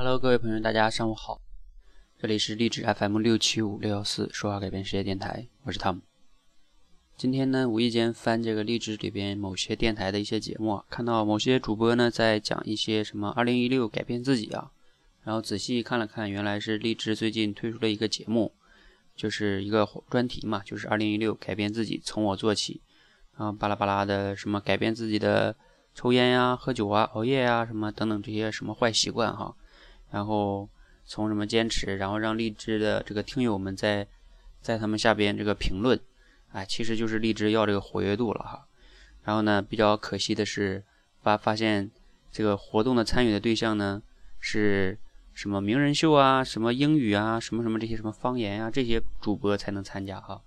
Hello，各位朋友，大家上午好，这里是励志 FM 六七五六幺四说话改变世界电台，我是 Tom。今天呢，无意间翻这个励志里边某些电台的一些节目，看到某些主播呢在讲一些什么二零一六改变自己啊，然后仔细看了看，原来是励志最近推出了一个节目，就是一个专题嘛，就是二零一六改变自己，从我做起，然后巴拉巴拉的什么改变自己的。抽烟呀、喝酒啊、熬夜呀，什么等等这些什么坏习惯哈，然后从什么坚持，然后让励志的这个听友们在在他们下边这个评论，哎，其实就是励志要这个活跃度了哈。然后呢，比较可惜的是发发现这个活动的参与的对象呢是什么名人秀啊、什么英语啊、什么什么这些什么方言啊这些主播才能参加哈。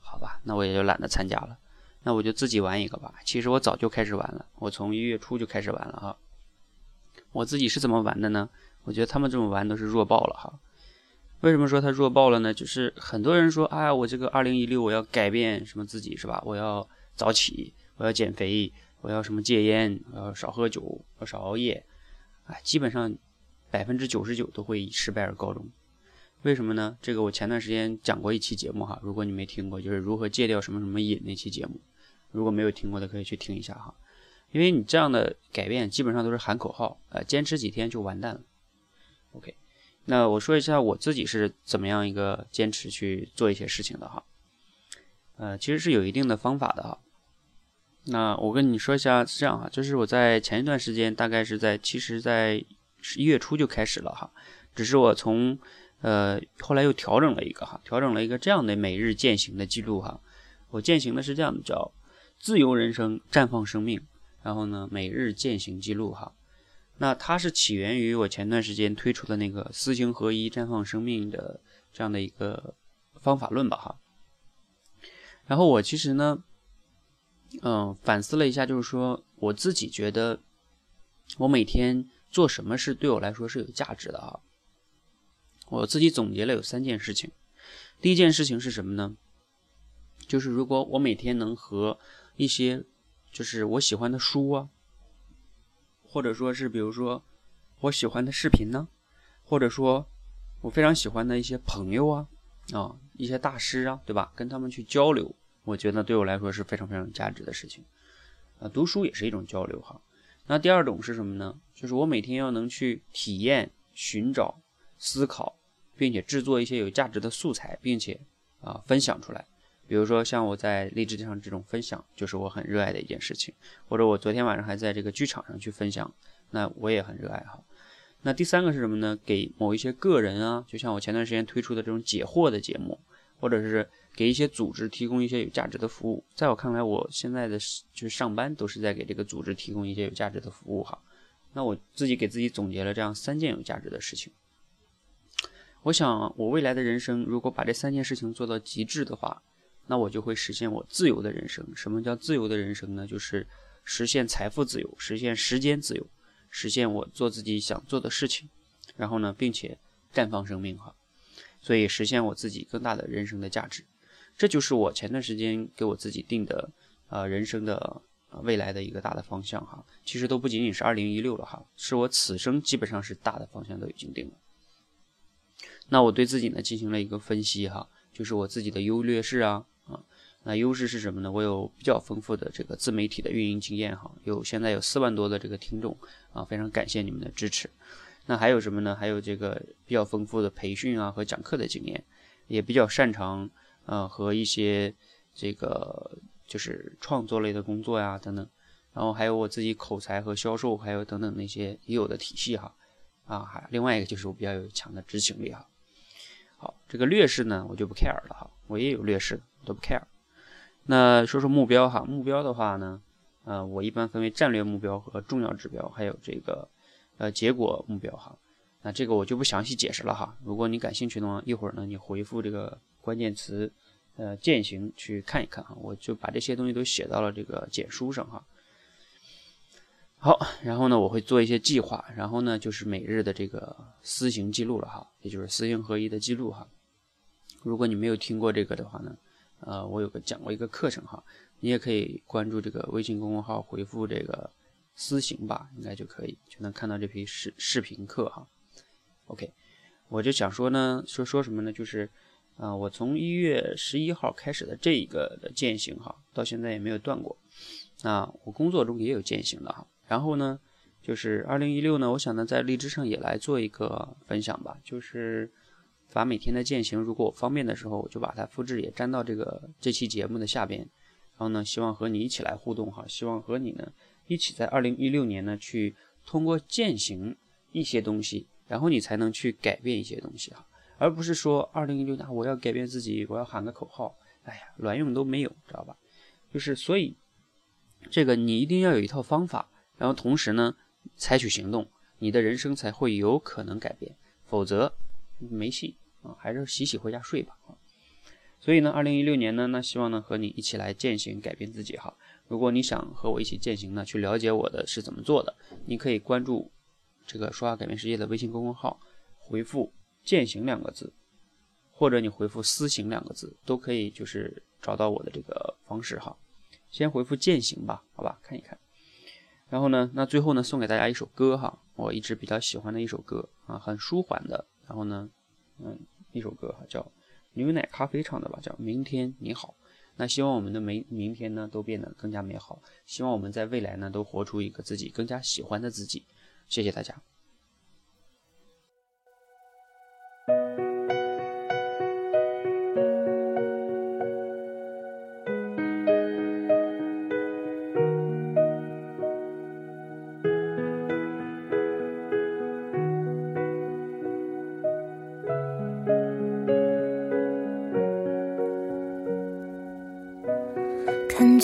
好吧，那我也就懒得参加了。那我就自己玩一个吧。其实我早就开始玩了，我从一月初就开始玩了哈。我自己是怎么玩的呢？我觉得他们这么玩都是弱爆了哈。为什么说他弱爆了呢？就是很多人说，哎，我这个二零一六我要改变什么自己是吧？我要早起，我要减肥，我要什么戒烟，我要少喝酒，要少熬夜。哎，基本上百分之九十九都会以失败而告终。为什么呢？这个我前段时间讲过一期节目哈，如果你没听过，就是如何戒掉什么什么瘾那期节目，如果没有听过的可以去听一下哈。因为你这样的改变基本上都是喊口号，呃，坚持几天就完蛋了。OK，那我说一下我自己是怎么样一个坚持去做一些事情的哈。呃，其实是有一定的方法的哈。那我跟你说一下是这样哈，就是我在前一段时间，大概是在其实在一月初就开始了哈，只是我从呃，后来又调整了一个哈，调整了一个这样的每日践行的记录哈。我践行的是这样的，叫自由人生绽放生命，然后呢每日践行记录哈。那它是起源于我前段时间推出的那个思行合一绽放生命的这样的一个方法论吧哈。然后我其实呢，嗯，反思了一下，就是说我自己觉得我每天做什么事对我来说是有价值的啊。我自己总结了有三件事情，第一件事情是什么呢？就是如果我每天能和一些就是我喜欢的书啊，或者说是比如说我喜欢的视频呢，或者说我非常喜欢的一些朋友啊啊一些大师啊，对吧？跟他们去交流，我觉得对我来说是非常非常有价值的事情。啊，读书也是一种交流哈。那第二种是什么呢？就是我每天要能去体验、寻找、思考。并且制作一些有价值的素材，并且啊分享出来。比如说像我在励志上这种分享，就是我很热爱的一件事情。或者我昨天晚上还在这个剧场上去分享，那我也很热爱哈。那第三个是什么呢？给某一些个人啊，就像我前段时间推出的这种解惑的节目，或者是给一些组织提供一些有价值的服务。在我看来，我现在的就是上班都是在给这个组织提供一些有价值的服务哈。那我自己给自己总结了这样三件有价值的事情。我想，我未来的人生如果把这三件事情做到极致的话，那我就会实现我自由的人生。什么叫自由的人生呢？就是实现财富自由，实现时间自由，实现我做自己想做的事情，然后呢，并且绽放生命哈。所以实现我自己更大的人生的价值，这就是我前段时间给我自己定的啊人生的未来的一个大的方向哈。其实都不仅仅是二零一六了哈，是我此生基本上是大的方向都已经定了。那我对自己呢进行了一个分析哈，就是我自己的优劣势啊，那优势是什么呢？我有比较丰富的这个自媒体的运营经验哈，有现在有四万多的这个听众啊，非常感谢你们的支持。那还有什么呢？还有这个比较丰富的培训啊和讲课的经验，也比较擅长呃和一些这个就是创作类的工作呀等等，然后还有我自己口才和销售还有等等那些已有的体系哈啊，还另外一个就是我比较有强的执行力哈。好，这个劣势呢，我就不 care 了哈，我也有劣势，都不 care。那说说目标哈，目标的话呢，呃，我一般分为战略目标和重要指标，还有这个呃结果目标哈。那这个我就不详细解释了哈。如果你感兴趣的话，一会儿呢你回复这个关键词呃践行去看一看哈，我就把这些东西都写到了这个简书上哈。好，然后呢，我会做一些计划，然后呢，就是每日的这个思行记录了哈，也就是思行合一的记录哈。如果你没有听过这个的话呢，呃，我有个讲过一个课程哈，你也可以关注这个微信公众号，回复这个私行吧，应该就可以就能看到这批视视频课哈。OK，我就想说呢，说说什么呢？就是，啊，我从一月十一号开始的这一个的践行哈，到现在也没有断过。那我工作中也有践行的哈。然后呢，就是二零一六呢，我想呢，在荔枝上也来做一个分享吧，就是把每天的践行，如果我方便的时候，我就把它复制也粘到这个这期节目的下边。然后呢，希望和你一起来互动哈，希望和你呢一起在二零一六年呢去通过践行一些东西，然后你才能去改变一些东西哈，而不是说二零一六年我要改变自己，我要喊个口号，哎呀，卵用都没有，知道吧？就是所以这个你一定要有一套方法，然后同时呢采取行动，你的人生才会有可能改变，否则没戏啊，还是洗洗回家睡吧啊。所以呢，二零一六年呢，那希望呢和你一起来践行改变自己哈。如果你想和我一起践行呢，去了解我的是怎么做的，你可以关注这个说话改变世界的微信公众号，回复“践行”两个字，或者你回复“私行”两个字，都可以就是找到我的这个方式哈。先回复“践行”吧，好吧，看一看。然后呢，那最后呢，送给大家一首歌哈，我一直比较喜欢的一首歌啊，很舒缓的。然后呢，嗯，一首歌哈，叫。牛奶咖啡唱的吧，叫明天你好。那希望我们的明明天呢都变得更加美好。希望我们在未来呢都活出一个自己更加喜欢的自己。谢谢大家。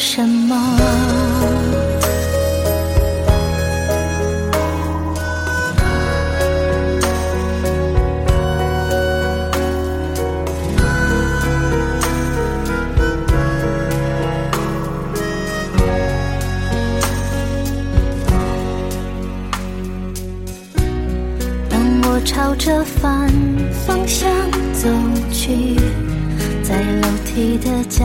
敢是什么。朝着反方向走去，在楼梯的角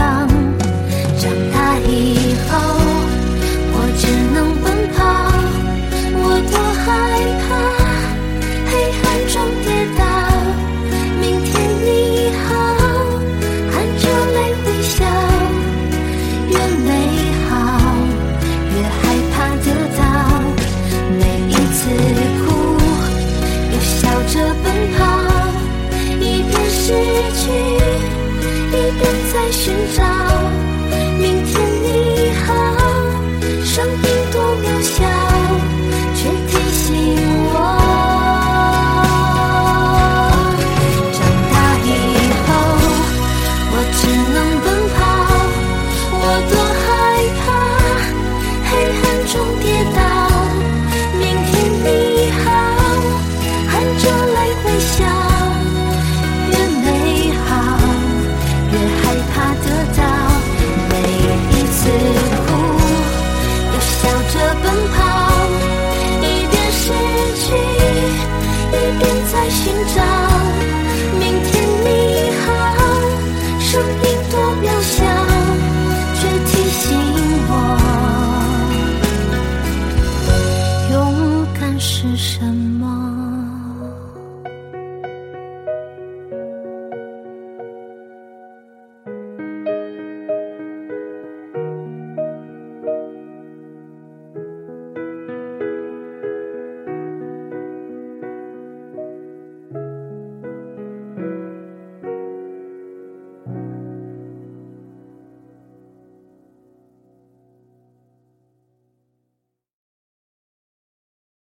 寻找。